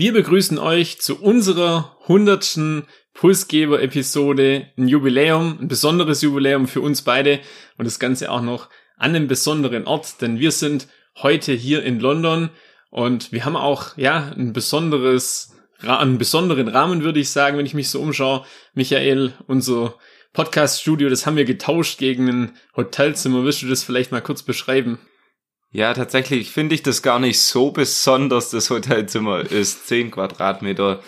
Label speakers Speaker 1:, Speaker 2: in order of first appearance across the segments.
Speaker 1: Wir begrüßen euch zu unserer hundertsten Pulsgeber-Episode, ein Jubiläum, ein besonderes Jubiläum für uns beide und das Ganze auch noch an einem besonderen Ort, denn wir sind heute hier in London und wir haben auch, ja, ein besonderes, einen besonderen Rahmen, würde ich sagen, wenn ich mich so umschaue. Michael, unser Podcast-Studio, das haben wir getauscht gegen ein Hotelzimmer. Willst du das vielleicht mal kurz beschreiben?
Speaker 2: Ja, tatsächlich finde ich das gar nicht so besonders. Das Hotelzimmer ist 10 Quadratmeter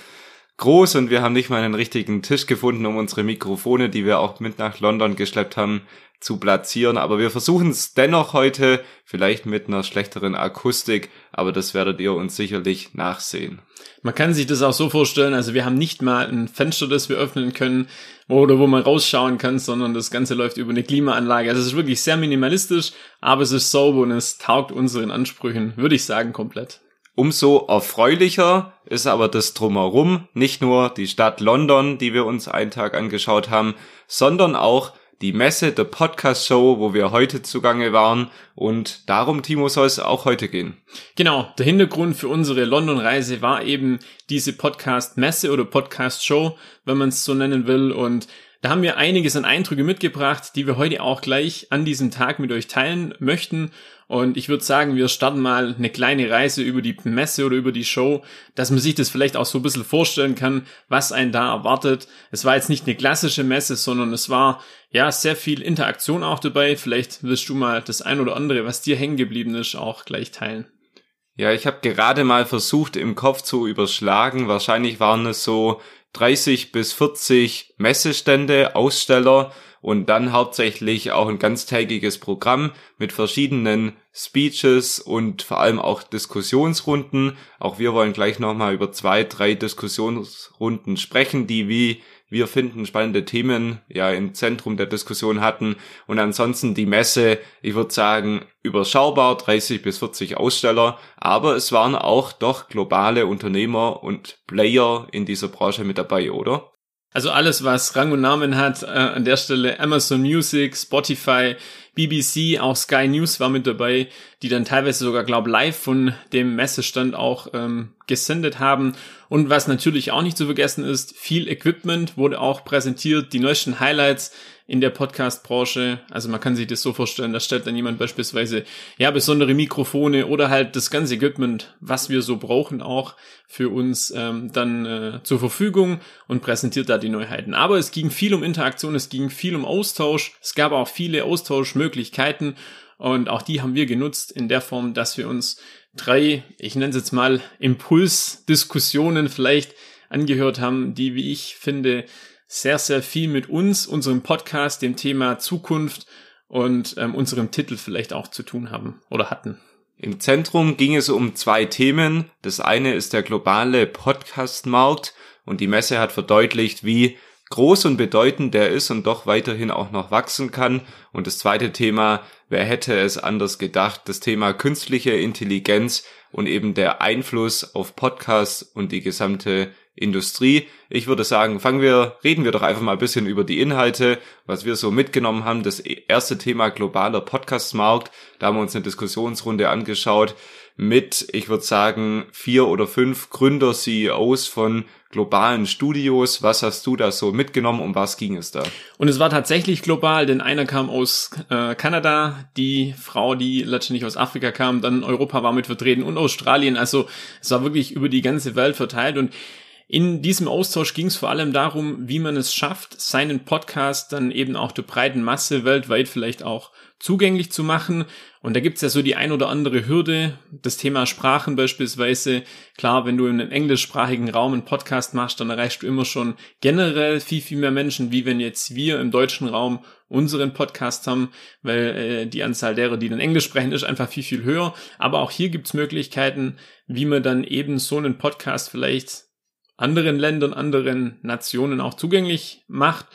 Speaker 2: groß und wir haben nicht mal einen richtigen Tisch gefunden, um unsere Mikrofone, die wir auch mit nach London geschleppt haben, zu platzieren. Aber wir versuchen es dennoch heute, vielleicht mit einer schlechteren Akustik, aber das werdet ihr uns sicherlich nachsehen.
Speaker 1: Man kann sich das auch so vorstellen, also wir haben nicht mal ein Fenster, das wir öffnen können oder wo man rausschauen kann, sondern das Ganze läuft über eine Klimaanlage. Also es ist wirklich sehr minimalistisch, aber es ist sauber und es taugt unseren Ansprüchen, würde ich sagen, komplett.
Speaker 2: Umso erfreulicher ist aber das drumherum, nicht nur die Stadt London, die wir uns einen Tag angeschaut haben, sondern auch die Messe, der Podcast Show, wo wir heute zugange waren. Und darum, Timo, soll es auch heute gehen.
Speaker 1: Genau, der Hintergrund für unsere London-Reise war eben diese Podcast-Messe oder Podcast-Show, wenn man es so nennen will. Und da haben wir einiges an Eindrücke mitgebracht, die wir heute auch gleich an diesem Tag mit euch teilen möchten. Und ich würde sagen, wir starten mal eine kleine Reise über die Messe oder über die Show, dass man sich das vielleicht auch so ein bisschen vorstellen kann, was einen da erwartet. Es war jetzt nicht eine klassische Messe, sondern es war ja sehr viel Interaktion auch dabei. Vielleicht willst du mal das ein oder andere, was dir hängen geblieben ist, auch gleich teilen.
Speaker 2: Ja, ich habe gerade mal versucht, im Kopf zu überschlagen. Wahrscheinlich waren es so 30 bis 40 Messestände, Aussteller und dann hauptsächlich auch ein ganztägiges Programm mit verschiedenen Speeches und vor allem auch Diskussionsrunden. Auch wir wollen gleich nochmal über zwei, drei Diskussionsrunden sprechen, die wie wir finden spannende Themen ja im Zentrum der Diskussion hatten und ansonsten die Messe, ich würde sagen, überschaubar, 30 bis 40 Aussteller, aber es waren auch doch globale Unternehmer und Player in dieser Branche mit dabei, oder?
Speaker 1: Also alles, was Rang und Namen hat, äh, an der Stelle Amazon Music, Spotify, BBC, auch Sky News war mit dabei, die dann teilweise sogar, glaub, live von dem Messestand auch ähm, gesendet haben. Und was natürlich auch nicht zu vergessen ist, viel Equipment wurde auch präsentiert, die neuesten Highlights in der Podcast-Branche. Also man kann sich das so vorstellen, da stellt dann jemand beispielsweise ja besondere Mikrofone oder halt das ganze Equipment, was wir so brauchen, auch für uns ähm, dann äh, zur Verfügung und präsentiert da die Neuheiten. Aber es ging viel um Interaktion, es ging viel um Austausch, es gab auch viele Austauschmöglichkeiten und auch die haben wir genutzt in der Form, dass wir uns drei, ich nenne es jetzt mal Impulsdiskussionen vielleicht angehört haben, die, wie ich finde, sehr, sehr viel mit uns, unserem Podcast, dem Thema Zukunft und ähm, unserem Titel vielleicht auch zu tun haben oder hatten.
Speaker 2: Im Zentrum ging es um zwei Themen. Das eine ist der globale Podcast-Markt und die Messe hat verdeutlicht, wie groß und bedeutend der ist und doch weiterhin auch noch wachsen kann. Und das zweite Thema, wer hätte es anders gedacht, das Thema künstliche Intelligenz und eben der Einfluss auf Podcasts und die gesamte Industrie. Ich würde sagen, fangen wir, reden wir doch einfach mal ein bisschen über die Inhalte, was wir so mitgenommen haben. Das erste Thema globaler Podcast-Markt. Da haben wir uns eine Diskussionsrunde angeschaut mit, ich würde sagen, vier oder fünf Gründer, CEOs von globalen Studios. Was hast du da so mitgenommen? Um was ging es da?
Speaker 1: Und es war tatsächlich global, denn einer kam aus äh, Kanada, die Frau, die letztendlich aus Afrika kam, dann Europa war mit vertreten und Australien. Also es war wirklich über die ganze Welt verteilt und In diesem Austausch ging es vor allem darum, wie man es schafft, seinen Podcast dann eben auch der breiten Masse weltweit vielleicht auch zugänglich zu machen. Und da gibt's ja so die ein oder andere Hürde. Das Thema Sprachen beispielsweise. Klar, wenn du in einem englischsprachigen Raum einen Podcast machst, dann erreichst du immer schon generell viel, viel mehr Menschen, wie wenn jetzt wir im deutschen Raum unseren Podcast haben, weil äh, die Anzahl derer, die dann Englisch sprechen, ist einfach viel, viel höher. Aber auch hier gibt's Möglichkeiten, wie man dann eben so einen Podcast vielleicht anderen Ländern, anderen Nationen auch zugänglich macht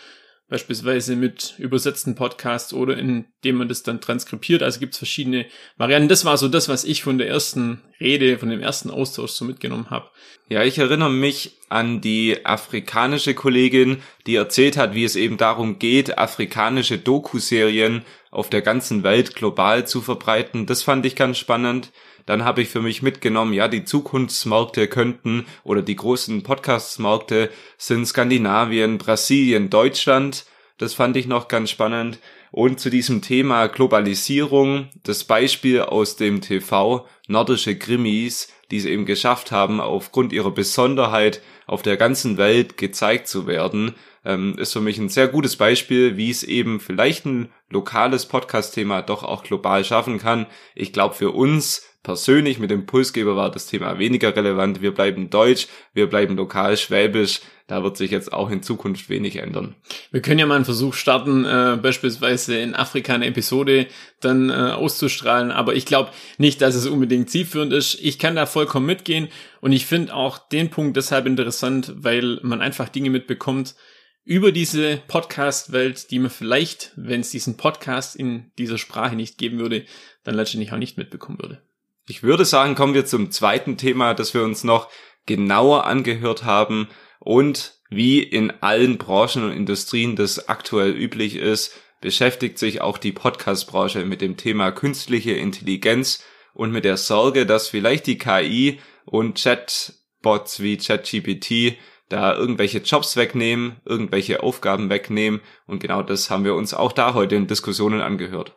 Speaker 1: beispielsweise mit übersetzten Podcasts oder indem man das dann transkribiert. Also gibt es verschiedene Varianten. Das war so das, was ich von der ersten Rede, von dem ersten Austausch so mitgenommen habe.
Speaker 2: Ja, ich erinnere mich an die afrikanische Kollegin, die erzählt hat, wie es eben darum geht, afrikanische Doku-Serien auf der ganzen Welt global zu verbreiten. Das fand ich ganz spannend dann habe ich für mich mitgenommen, ja, die Zukunftsmärkte könnten oder die großen Podcastmärkte sind Skandinavien, Brasilien, Deutschland. Das fand ich noch ganz spannend. Und zu diesem Thema Globalisierung, das Beispiel aus dem TV, nordische Krimis, die es eben geschafft haben, aufgrund ihrer Besonderheit auf der ganzen Welt gezeigt zu werden, ähm, ist für mich ein sehr gutes Beispiel, wie es eben vielleicht ein lokales Podcast-Thema doch auch global schaffen kann. Ich glaube, für uns persönlich mit dem Pulsgeber war das Thema weniger relevant. Wir bleiben deutsch, wir bleiben lokal schwäbisch. Da wird sich jetzt auch in Zukunft wenig ändern.
Speaker 1: Wir können ja mal einen Versuch starten, äh, beispielsweise in Afrika eine Episode dann äh, auszustrahlen, aber ich glaube nicht, dass es unbedingt zielführend ist. Ich kann da vollkommen mitgehen und ich finde auch den Punkt deshalb interessant, weil man einfach Dinge mitbekommt, über diese Podcast-Welt, die man vielleicht, wenn es diesen Podcast in dieser Sprache nicht geben würde, dann letztendlich auch nicht mitbekommen würde.
Speaker 2: Ich würde sagen, kommen wir zum zweiten Thema, das wir uns noch genauer angehört haben und wie in allen Branchen und Industrien das aktuell üblich ist, beschäftigt sich auch die Podcast-Branche mit dem Thema künstliche Intelligenz und mit der Sorge, dass vielleicht die KI und Chatbots wie ChatGPT da irgendwelche Jobs wegnehmen, irgendwelche Aufgaben wegnehmen und genau das haben wir uns auch da heute in Diskussionen angehört.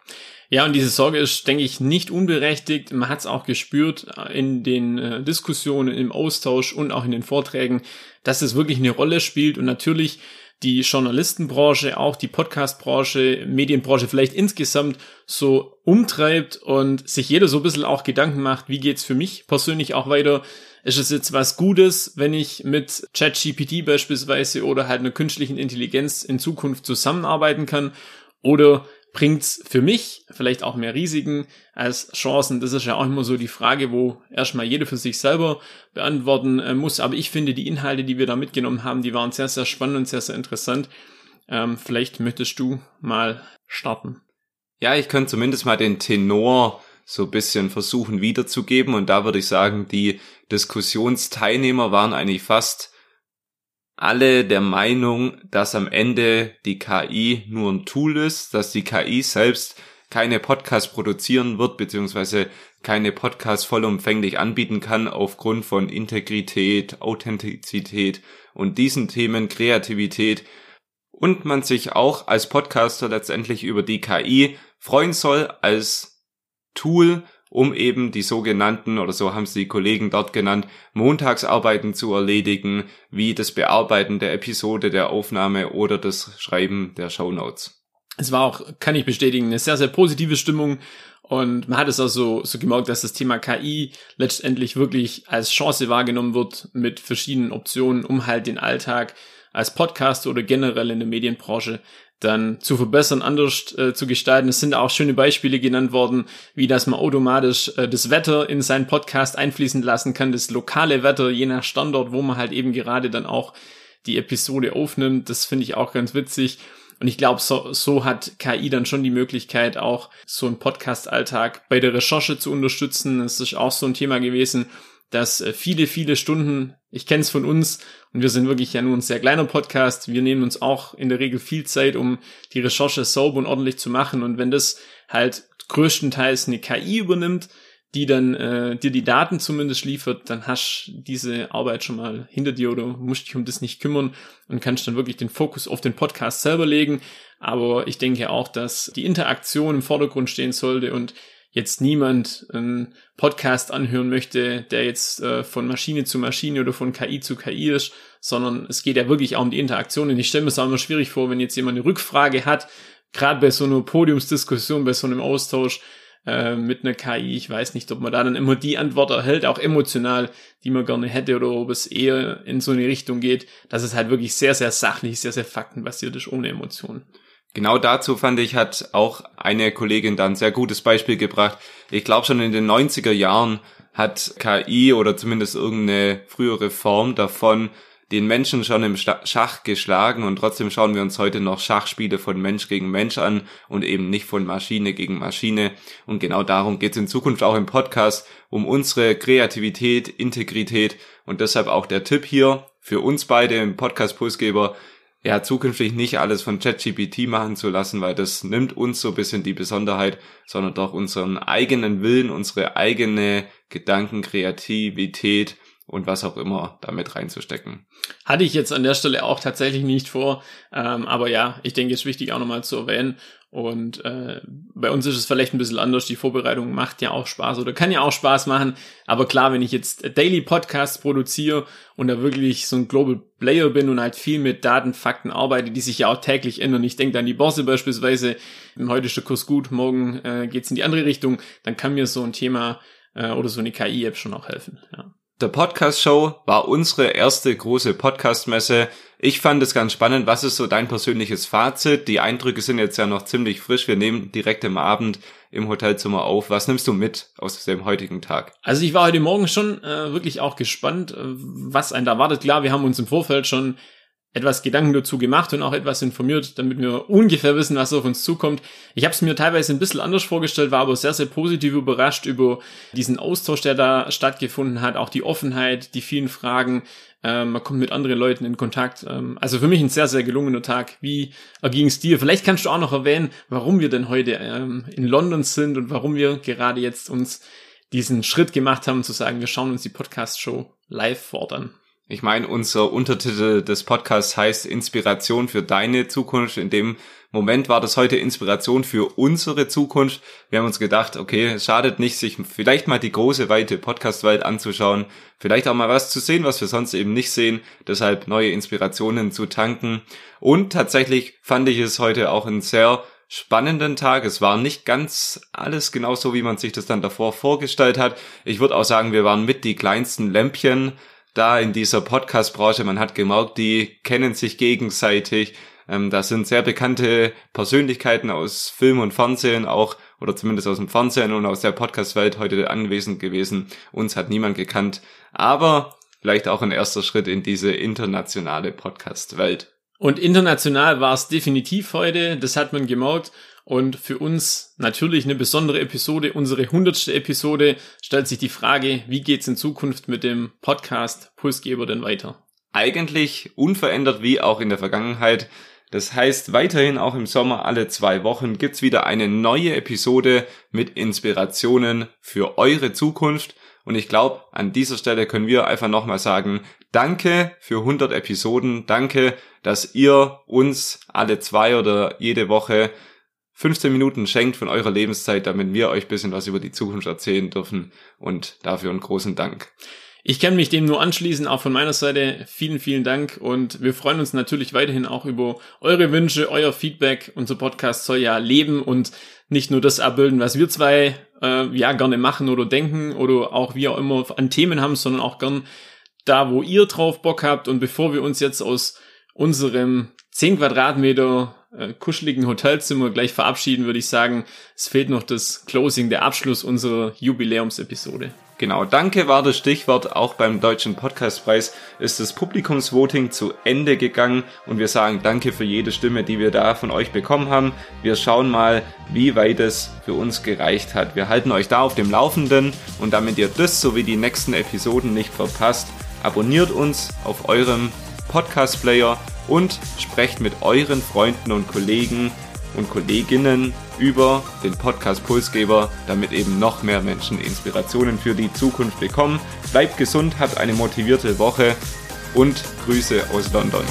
Speaker 1: Ja, und diese Sorge ist, denke ich, nicht unberechtigt. Man hat es auch gespürt in den äh, Diskussionen, im Austausch und auch in den Vorträgen, dass es wirklich eine Rolle spielt und natürlich die Journalistenbranche, auch die Podcastbranche, Medienbranche vielleicht insgesamt so umtreibt und sich jeder so ein bisschen auch Gedanken macht, wie geht's für mich persönlich auch weiter? Ist es jetzt was Gutes, wenn ich mit ChatGPT beispielsweise oder halt einer künstlichen Intelligenz in Zukunft zusammenarbeiten kann? Oder bringt's für mich vielleicht auch mehr Risiken als Chancen. Das ist ja auch immer so die Frage, wo erstmal jeder für sich selber beantworten äh, muss. Aber ich finde, die Inhalte, die wir da mitgenommen haben, die waren sehr, sehr spannend und sehr, sehr interessant. Ähm, vielleicht möchtest du mal starten.
Speaker 2: Ja, ich könnte zumindest mal den Tenor so bisschen versuchen wiederzugeben. Und da würde ich sagen, die Diskussionsteilnehmer waren eigentlich fast alle der Meinung, dass am Ende die KI nur ein Tool ist, dass die KI selbst keine Podcasts produzieren wird, beziehungsweise keine Podcasts vollumfänglich anbieten kann aufgrund von Integrität, Authentizität und diesen Themen Kreativität und man sich auch als Podcaster letztendlich über die KI freuen soll als Tool, um eben die sogenannten, oder so haben sie die Kollegen dort genannt, Montagsarbeiten zu erledigen, wie das Bearbeiten der Episode, der Aufnahme oder das Schreiben der Shownotes.
Speaker 1: Es war auch, kann ich bestätigen, eine sehr, sehr positive Stimmung und man hat es auch so, so gemerkt, dass das Thema KI letztendlich wirklich als Chance wahrgenommen wird mit verschiedenen Optionen, um halt den Alltag als Podcast oder generell in der Medienbranche dann zu verbessern, anders äh, zu gestalten. Es sind auch schöne Beispiele genannt worden, wie dass man automatisch äh, das Wetter in seinen Podcast einfließen lassen kann, das lokale Wetter, je nach Standort, wo man halt eben gerade dann auch die Episode aufnimmt. Das finde ich auch ganz witzig. Und ich glaube, so, so hat KI dann schon die Möglichkeit, auch so einen Podcast-Alltag bei der Recherche zu unterstützen. Das ist auch so ein Thema gewesen, dass äh, viele, viele Stunden, ich kenne es von uns und wir sind wirklich ja nur ein sehr kleiner Podcast, wir nehmen uns auch in der Regel viel Zeit, um die Recherche sauber und ordentlich zu machen und wenn das halt größtenteils eine KI übernimmt, die dann äh, dir die Daten zumindest liefert, dann hast diese Arbeit schon mal hinter dir oder musst dich um das nicht kümmern und kannst dann wirklich den Fokus auf den Podcast selber legen. Aber ich denke auch, dass die Interaktion im Vordergrund stehen sollte und jetzt niemand einen Podcast anhören möchte, der jetzt äh, von Maschine zu Maschine oder von KI zu KI ist, sondern es geht ja wirklich auch um die Interaktion. Und ich stelle mir es auch immer schwierig vor, wenn jetzt jemand eine Rückfrage hat, gerade bei so einer Podiumsdiskussion, bei so einem Austausch äh, mit einer KI, ich weiß nicht, ob man da dann immer die Antwort erhält, auch emotional, die man gerne hätte, oder ob es eher in so eine Richtung geht, dass es halt wirklich sehr, sehr sachlich, sehr, sehr faktenbasiert ist, ohne Emotionen.
Speaker 2: Genau dazu fand ich, hat auch eine Kollegin dann ein sehr gutes Beispiel gebracht. Ich glaube schon in den 90er Jahren hat KI oder zumindest irgendeine frühere Form davon den Menschen schon im Schach geschlagen und trotzdem schauen wir uns heute noch Schachspiele von Mensch gegen Mensch an und eben nicht von Maschine gegen Maschine. Und genau darum geht es in Zukunft auch im Podcast, um unsere Kreativität, Integrität und deshalb auch der Tipp hier für uns beide im Podcast Pulsgeber, ja, zukünftig nicht alles von ChatGPT machen zu lassen, weil das nimmt uns so ein bisschen die Besonderheit, sondern doch unseren eigenen Willen, unsere eigene Gedankenkreativität und was auch immer damit reinzustecken.
Speaker 1: Hatte ich jetzt an der Stelle auch tatsächlich nicht vor, ähm, aber ja, ich denke, es ist wichtig auch nochmal zu erwähnen. Und äh, bei uns ist es vielleicht ein bisschen anders. Die Vorbereitung macht ja auch Spaß oder kann ja auch Spaß machen. Aber klar, wenn ich jetzt Daily Podcasts produziere und da wirklich so ein Global Player bin und halt viel mit Daten, Fakten arbeite, die sich ja auch täglich ändern. Ich denke an die Börse beispielsweise. Heute ist der Kurs gut, morgen äh, geht's in die andere Richtung. Dann kann mir so ein Thema äh, oder so eine KI-App schon auch helfen. Ja.
Speaker 2: Der Podcast Show war unsere erste große Podcast-Messe. Ich fand es ganz spannend. Was ist so dein persönliches Fazit? Die Eindrücke sind jetzt ja noch ziemlich frisch. Wir nehmen direkt im Abend im Hotelzimmer auf. Was nimmst du mit aus dem heutigen Tag?
Speaker 1: Also ich war heute Morgen schon äh, wirklich auch gespannt, äh, was einen da wartet. Klar, wir haben uns im Vorfeld schon etwas Gedanken dazu gemacht und auch etwas informiert, damit wir ungefähr wissen, was auf uns zukommt. Ich habe es mir teilweise ein bisschen anders vorgestellt, war aber sehr, sehr positiv überrascht über diesen Austausch, der da stattgefunden hat, auch die Offenheit, die vielen Fragen. Ähm, man kommt mit anderen Leuten in Kontakt. Ähm, also für mich ein sehr, sehr gelungener Tag. Wie erging es dir? Vielleicht kannst du auch noch erwähnen, warum wir denn heute ähm, in London sind und warum wir gerade jetzt uns diesen Schritt gemacht haben, zu sagen, wir schauen uns die Podcast-Show live fordern.
Speaker 2: Ich meine, unser Untertitel des Podcasts heißt Inspiration für deine Zukunft. In dem Moment war das heute Inspiration für unsere Zukunft. Wir haben uns gedacht, okay, es schadet nicht, sich vielleicht mal die große, weite Podcast-Welt anzuschauen, vielleicht auch mal was zu sehen, was wir sonst eben nicht sehen, deshalb neue Inspirationen zu tanken. Und tatsächlich fand ich es heute auch ein sehr spannenden Tag. Es war nicht ganz alles genauso, wie man sich das dann davor vorgestellt hat. Ich würde auch sagen, wir waren mit die kleinsten Lämpchen da in dieser Podcast-Branche. Man hat gemerkt, die kennen sich gegenseitig. Ähm, da sind sehr bekannte Persönlichkeiten aus Film und Fernsehen auch, oder zumindest aus dem Fernsehen und aus der Podcast-Welt heute anwesend gewesen. Uns hat niemand gekannt. Aber vielleicht auch ein erster Schritt in diese internationale Podcast-Welt.
Speaker 1: Und international war es definitiv heute, das hat man gemerkt. Und für uns natürlich eine besondere Episode, unsere hundertste Episode, stellt sich die Frage, wie geht's in Zukunft mit dem Podcast Pulsgeber denn weiter?
Speaker 2: Eigentlich unverändert wie auch in der Vergangenheit. Das heißt, weiterhin auch im Sommer alle zwei Wochen gibt's wieder eine neue Episode mit Inspirationen für eure Zukunft. Und ich glaube, an dieser Stelle können wir einfach nochmal sagen, danke für 100 Episoden, danke, dass ihr uns alle zwei oder jede Woche 15 Minuten schenkt von eurer Lebenszeit, damit wir euch bisschen was über die Zukunft erzählen dürfen und dafür einen großen Dank.
Speaker 1: Ich kann mich dem nur anschließen, auch von meiner Seite vielen, vielen Dank und wir freuen uns natürlich weiterhin auch über eure Wünsche, euer Feedback. Unser Podcast soll ja leben und nicht nur das abbilden, was wir zwei äh, ja gerne machen oder denken oder auch wie auch immer an Themen haben, sondern auch gern da, wo ihr drauf Bock habt. Und bevor wir uns jetzt aus unserem 10 Quadratmeter äh, kuscheligen Hotelzimmer gleich verabschieden, würde ich sagen, es fehlt noch das Closing, der Abschluss unserer Jubiläumsepisode.
Speaker 2: Genau, danke war das Stichwort. Auch beim Deutschen Podcastpreis ist das Publikumsvoting zu Ende gegangen und wir sagen danke für jede Stimme, die wir da von euch bekommen haben. Wir schauen mal, wie weit es für uns gereicht hat. Wir halten euch da auf dem Laufenden und damit ihr das sowie die nächsten Episoden nicht verpasst, abonniert uns auf eurem Podcast-Player und sprecht mit euren Freunden und Kollegen und Kolleginnen über den Podcast Pulsgeber, damit eben noch mehr Menschen Inspirationen für die Zukunft bekommen. Bleibt gesund, habt eine motivierte Woche und Grüße aus London.